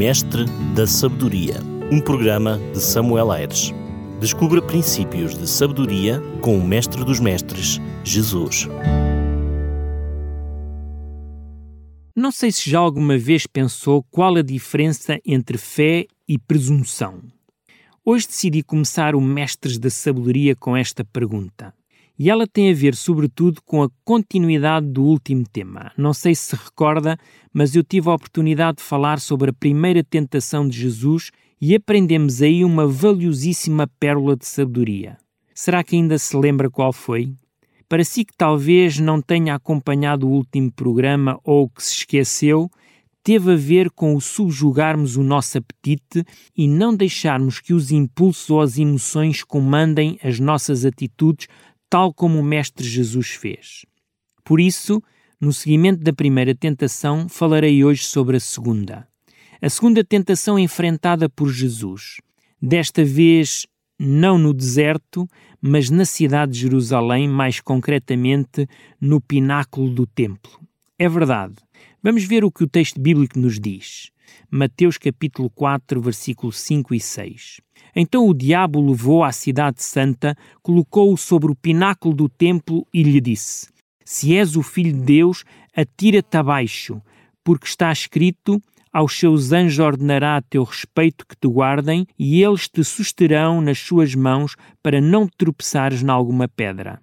Mestre da Sabedoria, um programa de Samuel Aires. Descubra princípios de sabedoria com o Mestre dos Mestres, Jesus. Não sei se já alguma vez pensou qual a diferença entre fé e presunção. Hoje decidi começar o Mestres da Sabedoria com esta pergunta. E ela tem a ver, sobretudo, com a continuidade do último tema. Não sei se recorda, mas eu tive a oportunidade de falar sobre a primeira tentação de Jesus e aprendemos aí uma valiosíssima pérola de sabedoria. Será que ainda se lembra qual foi? Para si que talvez não tenha acompanhado o último programa ou que se esqueceu, teve a ver com o subjugarmos o nosso apetite e não deixarmos que os impulsos ou as emoções comandem as nossas atitudes tal como o Mestre Jesus fez. Por isso, no seguimento da primeira tentação, falarei hoje sobre a segunda. A segunda tentação enfrentada por Jesus, desta vez não no deserto, mas na cidade de Jerusalém, mais concretamente no pináculo do templo. É verdade. Vamos ver o que o texto bíblico nos diz. Mateus capítulo 4, versículos 5 e 6. Então o diabo levou à cidade santa, colocou-o sobre o pináculo do templo e lhe disse: Se és o filho de Deus, atira-te abaixo, porque está escrito: aos seus anjos ordenará a teu respeito que te guardem, e eles te susterão nas suas mãos para não tropeçares em alguma pedra.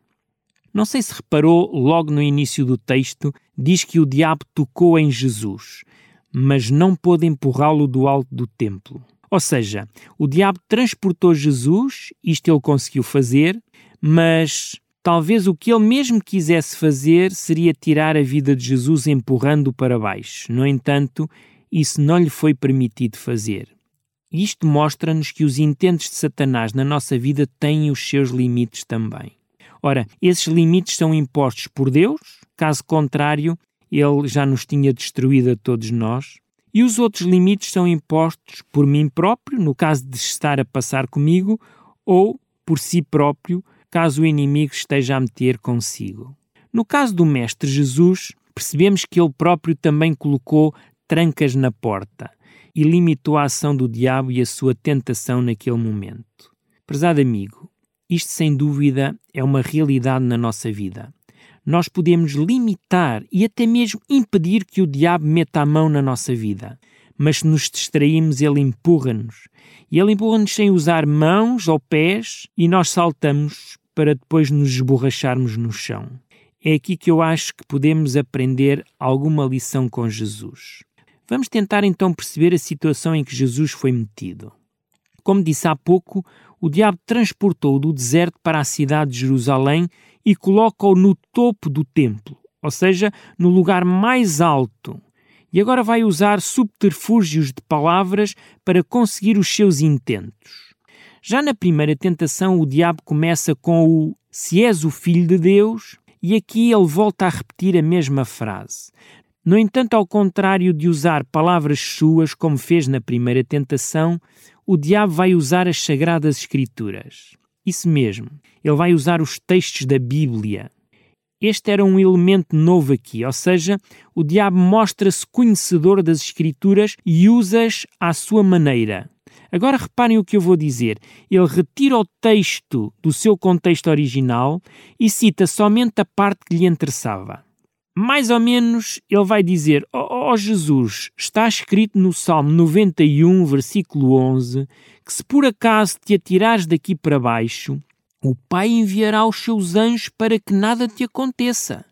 Não sei se reparou, logo no início do texto, diz que o diabo tocou em Jesus, mas não pôde empurrá-lo do alto do templo. Ou seja, o diabo transportou Jesus, isto ele conseguiu fazer, mas talvez o que ele mesmo quisesse fazer seria tirar a vida de Jesus empurrando-o para baixo. No entanto, isso não lhe foi permitido fazer. Isto mostra-nos que os intentos de Satanás na nossa vida têm os seus limites também. Ora, esses limites são impostos por Deus, caso contrário, ele já nos tinha destruído a todos nós. E os outros limites são impostos por mim próprio, no caso de estar a passar comigo, ou por si próprio, caso o inimigo esteja a meter consigo. No caso do Mestre Jesus, percebemos que ele próprio também colocou trancas na porta e limitou a ação do diabo e a sua tentação naquele momento. Prezado amigo, isto sem dúvida é uma realidade na nossa vida nós podemos limitar e até mesmo impedir que o diabo meta a mão na nossa vida. Mas se nos distraímos, ele empurra-nos. E ele empurra-nos sem usar mãos ou pés e nós saltamos para depois nos esborracharmos no chão. É aqui que eu acho que podemos aprender alguma lição com Jesus. Vamos tentar então perceber a situação em que Jesus foi metido. Como disse há pouco, o diabo transportou-o do deserto para a cidade de Jerusalém e coloca-o no topo do templo, ou seja, no lugar mais alto. E agora vai usar subterfúgios de palavras para conseguir os seus intentos. Já na primeira tentação, o diabo começa com o se és o filho de Deus, e aqui ele volta a repetir a mesma frase. No entanto, ao contrário de usar palavras suas, como fez na primeira tentação, o diabo vai usar as sagradas escrituras. Isso mesmo, ele vai usar os textos da Bíblia. Este era um elemento novo aqui, ou seja, o diabo mostra-se conhecedor das Escrituras e usa-as à sua maneira. Agora reparem o que eu vou dizer. Ele retira o texto do seu contexto original e cita somente a parte que lhe interessava. Mais ou menos, ele vai dizer: Ó oh, oh, Jesus, está escrito no Salmo 91, versículo 11, que se por acaso te atirares daqui para baixo, o Pai enviará os seus anjos para que nada te aconteça.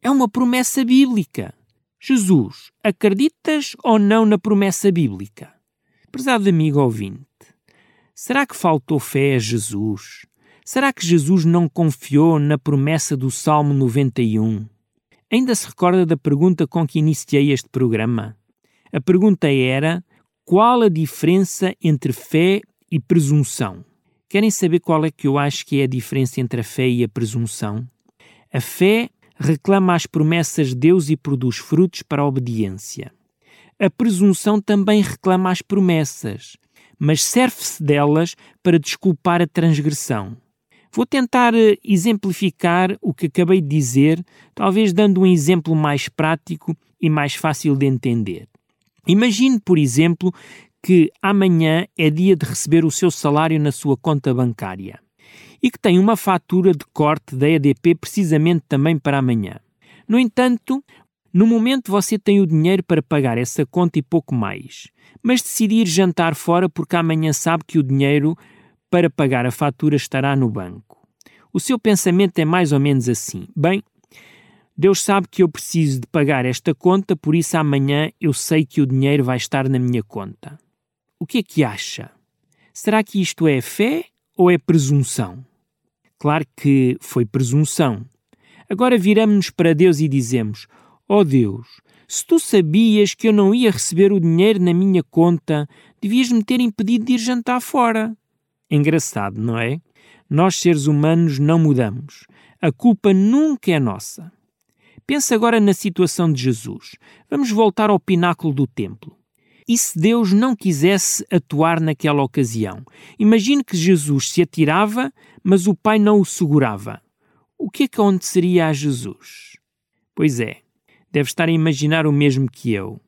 É uma promessa bíblica. Jesus, acreditas ou não na promessa bíblica? Prezado amigo ouvinte, será que faltou fé a Jesus? Será que Jesus não confiou na promessa do Salmo 91? Ainda se recorda da pergunta com que iniciei este programa? A pergunta era: qual a diferença entre fé e presunção? Querem saber qual é que eu acho que é a diferença entre a fé e a presunção? A fé reclama as promessas de Deus e produz frutos para a obediência. A presunção também reclama as promessas, mas serve-se delas para desculpar a transgressão. Vou tentar eh, exemplificar o que acabei de dizer, talvez dando um exemplo mais prático e mais fácil de entender. Imagine, por exemplo, que amanhã é dia de receber o seu salário na sua conta bancária e que tem uma fatura de corte da EDP precisamente também para amanhã. No entanto, no momento você tem o dinheiro para pagar essa conta e pouco mais, mas decidir jantar fora porque amanhã sabe que o dinheiro para pagar a fatura estará no banco. O seu pensamento é mais ou menos assim: bem, Deus sabe que eu preciso de pagar esta conta, por isso amanhã eu sei que o dinheiro vai estar na minha conta. O que é que acha? Será que isto é fé ou é presunção? Claro que foi presunção. Agora viramos-nos para Deus e dizemos: Oh Deus, se tu sabias que eu não ia receber o dinheiro na minha conta, devias-me ter impedido de ir jantar fora. Engraçado, não é? Nós, seres humanos, não mudamos. A culpa nunca é nossa. Pensa agora na situação de Jesus. Vamos voltar ao pináculo do templo. E se Deus não quisesse atuar naquela ocasião? Imagine que Jesus se atirava, mas o Pai não o segurava. O que é que aconteceria a Jesus? Pois é, deve estar a imaginar o mesmo que eu.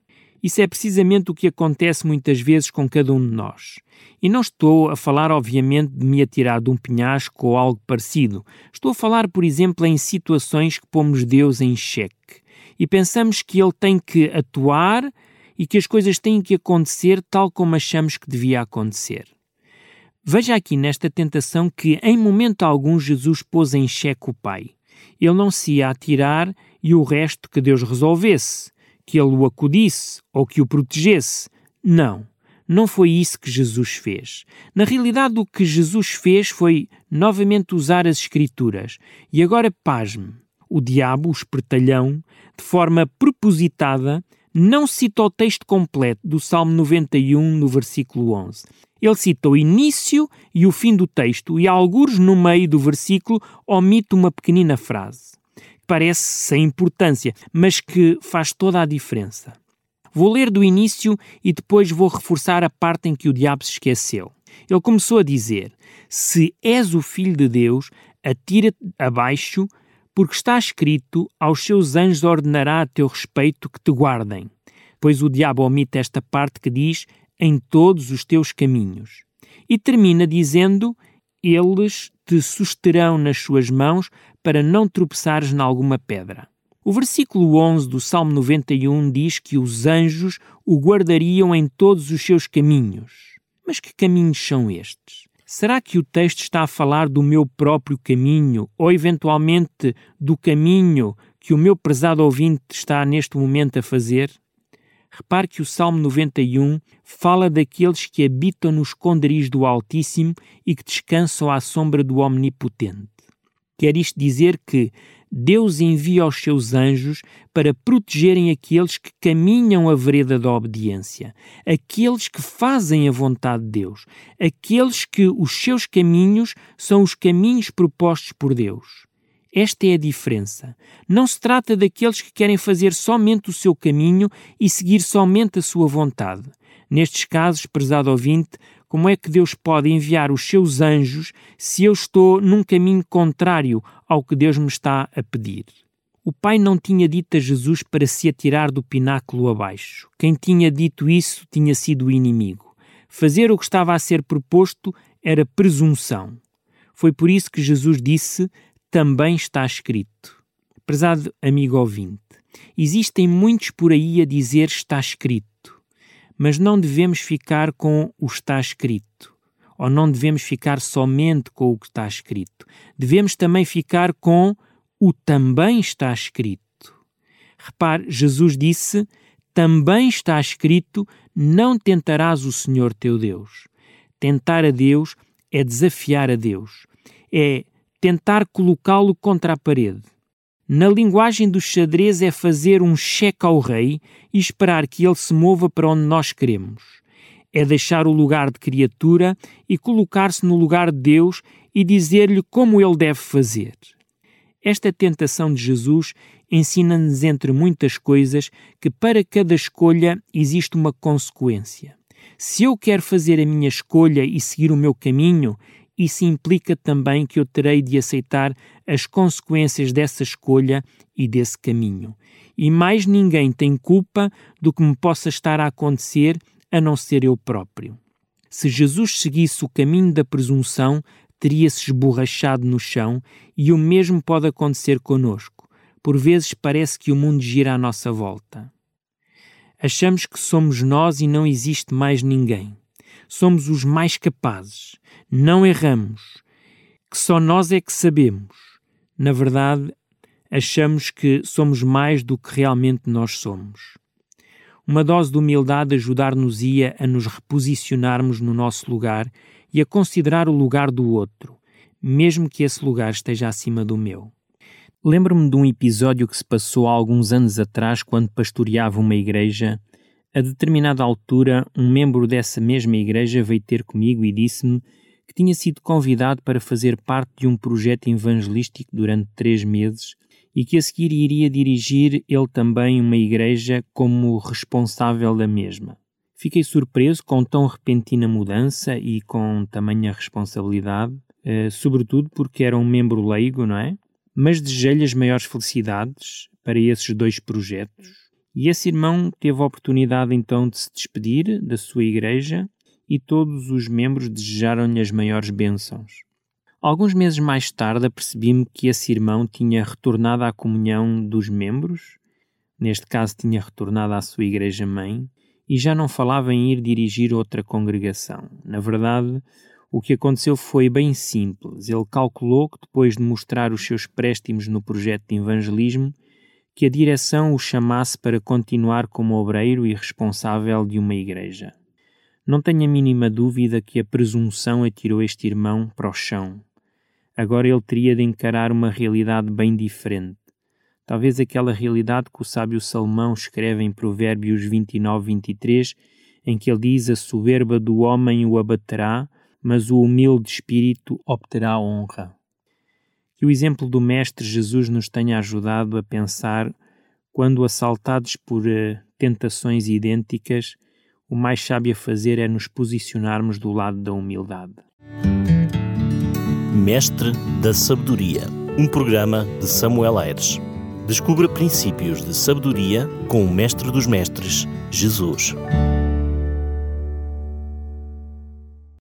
Isso é precisamente o que acontece muitas vezes com cada um de nós. E não estou a falar, obviamente, de me atirar de um penhasco ou algo parecido. Estou a falar, por exemplo, em situações que pomos Deus em xeque e pensamos que Ele tem que atuar e que as coisas têm que acontecer tal como achamos que devia acontecer. Veja aqui nesta tentação que, em momento algum, Jesus pôs em xeque o Pai. Ele não se ia atirar e o resto que Deus resolvesse que ele o acudisse ou que o protegesse. Não, não foi isso que Jesus fez. Na realidade, o que Jesus fez foi novamente usar as Escrituras. E agora, pasme, o diabo, o espertalhão, de forma propositada, não cita o texto completo do Salmo 91, no versículo 11. Ele cita o início e o fim do texto e, alguns no meio do versículo, omite uma pequenina frase parece sem importância, mas que faz toda a diferença. Vou ler do início e depois vou reforçar a parte em que o diabo se esqueceu. Ele começou a dizer: Se és o filho de Deus, atira-te abaixo, porque está escrito: Aos seus anjos ordenará a teu respeito que te guardem. Pois o diabo omite esta parte que diz: Em todos os teus caminhos. E termina dizendo: Eles te susterão nas suas mãos para não tropeçares em alguma pedra. O versículo 11 do Salmo 91 diz que os anjos o guardariam em todos os seus caminhos. Mas que caminhos são estes? Será que o texto está a falar do meu próprio caminho ou eventualmente do caminho que o meu prezado ouvinte está neste momento a fazer? Repare que o Salmo 91 fala daqueles que habitam no esconderijo do Altíssimo e que descansam à sombra do Omnipotente. Quer isto dizer que Deus envia os seus anjos para protegerem aqueles que caminham a vereda da obediência, aqueles que fazem a vontade de Deus, aqueles que os seus caminhos são os caminhos propostos por Deus. Esta é a diferença. Não se trata daqueles que querem fazer somente o seu caminho e seguir somente a sua vontade. Nestes casos, prezado ouvinte, como é que Deus pode enviar os seus anjos se eu estou num caminho contrário ao que Deus me está a pedir? O Pai não tinha dito a Jesus para se atirar do pináculo abaixo. Quem tinha dito isso tinha sido o inimigo. Fazer o que estava a ser proposto era presunção. Foi por isso que Jesus disse: também está escrito. Prezado amigo ouvinte, existem muitos por aí a dizer está escrito mas não devemos ficar com o está escrito, ou não devemos ficar somente com o que está escrito. Devemos também ficar com o também está escrito. Repare, Jesus disse: também está escrito: não tentarás o Senhor teu Deus. Tentar a Deus é desafiar a Deus, é tentar colocá-lo contra a parede na linguagem do xadrez é fazer um cheque ao rei e esperar que ele se mova para onde nós queremos. É deixar o lugar de criatura e colocar-se no lugar de Deus e dizer-lhe como ele deve fazer. Esta tentação de Jesus ensina-nos, entre muitas coisas, que para cada escolha existe uma consequência. Se eu quero fazer a minha escolha e seguir o meu caminho, isso implica também que eu terei de aceitar as consequências dessa escolha e desse caminho. E mais ninguém tem culpa do que me possa estar a acontecer a não ser eu próprio. Se Jesus seguisse o caminho da presunção, teria-se esborrachado no chão, e o mesmo pode acontecer conosco. Por vezes parece que o mundo gira à nossa volta. Achamos que somos nós e não existe mais ninguém. Somos os mais capazes. Não erramos. Que só nós é que sabemos. Na verdade, achamos que somos mais do que realmente nós somos. Uma dose de humildade ajudar-nos-ia a nos reposicionarmos no nosso lugar e a considerar o lugar do outro, mesmo que esse lugar esteja acima do meu. Lembro-me de um episódio que se passou há alguns anos atrás quando pastoreava uma igreja. A determinada altura, um membro dessa mesma igreja veio ter comigo e disse-me que tinha sido convidado para fazer parte de um projeto evangelístico durante três meses e que a seguir iria dirigir ele também uma igreja como responsável da mesma. Fiquei surpreso com tão repentina mudança e com tamanha responsabilidade, eh, sobretudo porque era um membro leigo, não é? mas desejei-lhe as maiores felicidades para esses dois projetos. E esse irmão teve a oportunidade então de se despedir da sua igreja e todos os membros desejaram-lhe as maiores bênçãos. Alguns meses mais tarde apercebi-me que esse irmão tinha retornado à comunhão dos membros, neste caso tinha retornado à sua igreja-mãe, e já não falava em ir dirigir outra congregação. Na verdade, o que aconteceu foi bem simples. Ele calculou que, depois de mostrar os seus préstimos no projeto de evangelismo, que a direção o chamasse para continuar como obreiro e responsável de uma igreja. Não tenho a mínima dúvida que a presunção atirou este irmão para o chão. Agora ele teria de encarar uma realidade bem diferente. Talvez aquela realidade que o sábio Salomão escreve em Provérbios 29, 23, em que ele diz: A soberba do homem o abaterá, mas o humilde espírito obterá honra. Que o exemplo do Mestre Jesus nos tenha ajudado a pensar, quando assaltados por uh, tentações idênticas, o mais sábio a fazer é nos posicionarmos do lado da humildade. Mestre da Sabedoria, um programa de Samuel Aires. Descubra princípios de sabedoria com o Mestre dos Mestres, Jesus.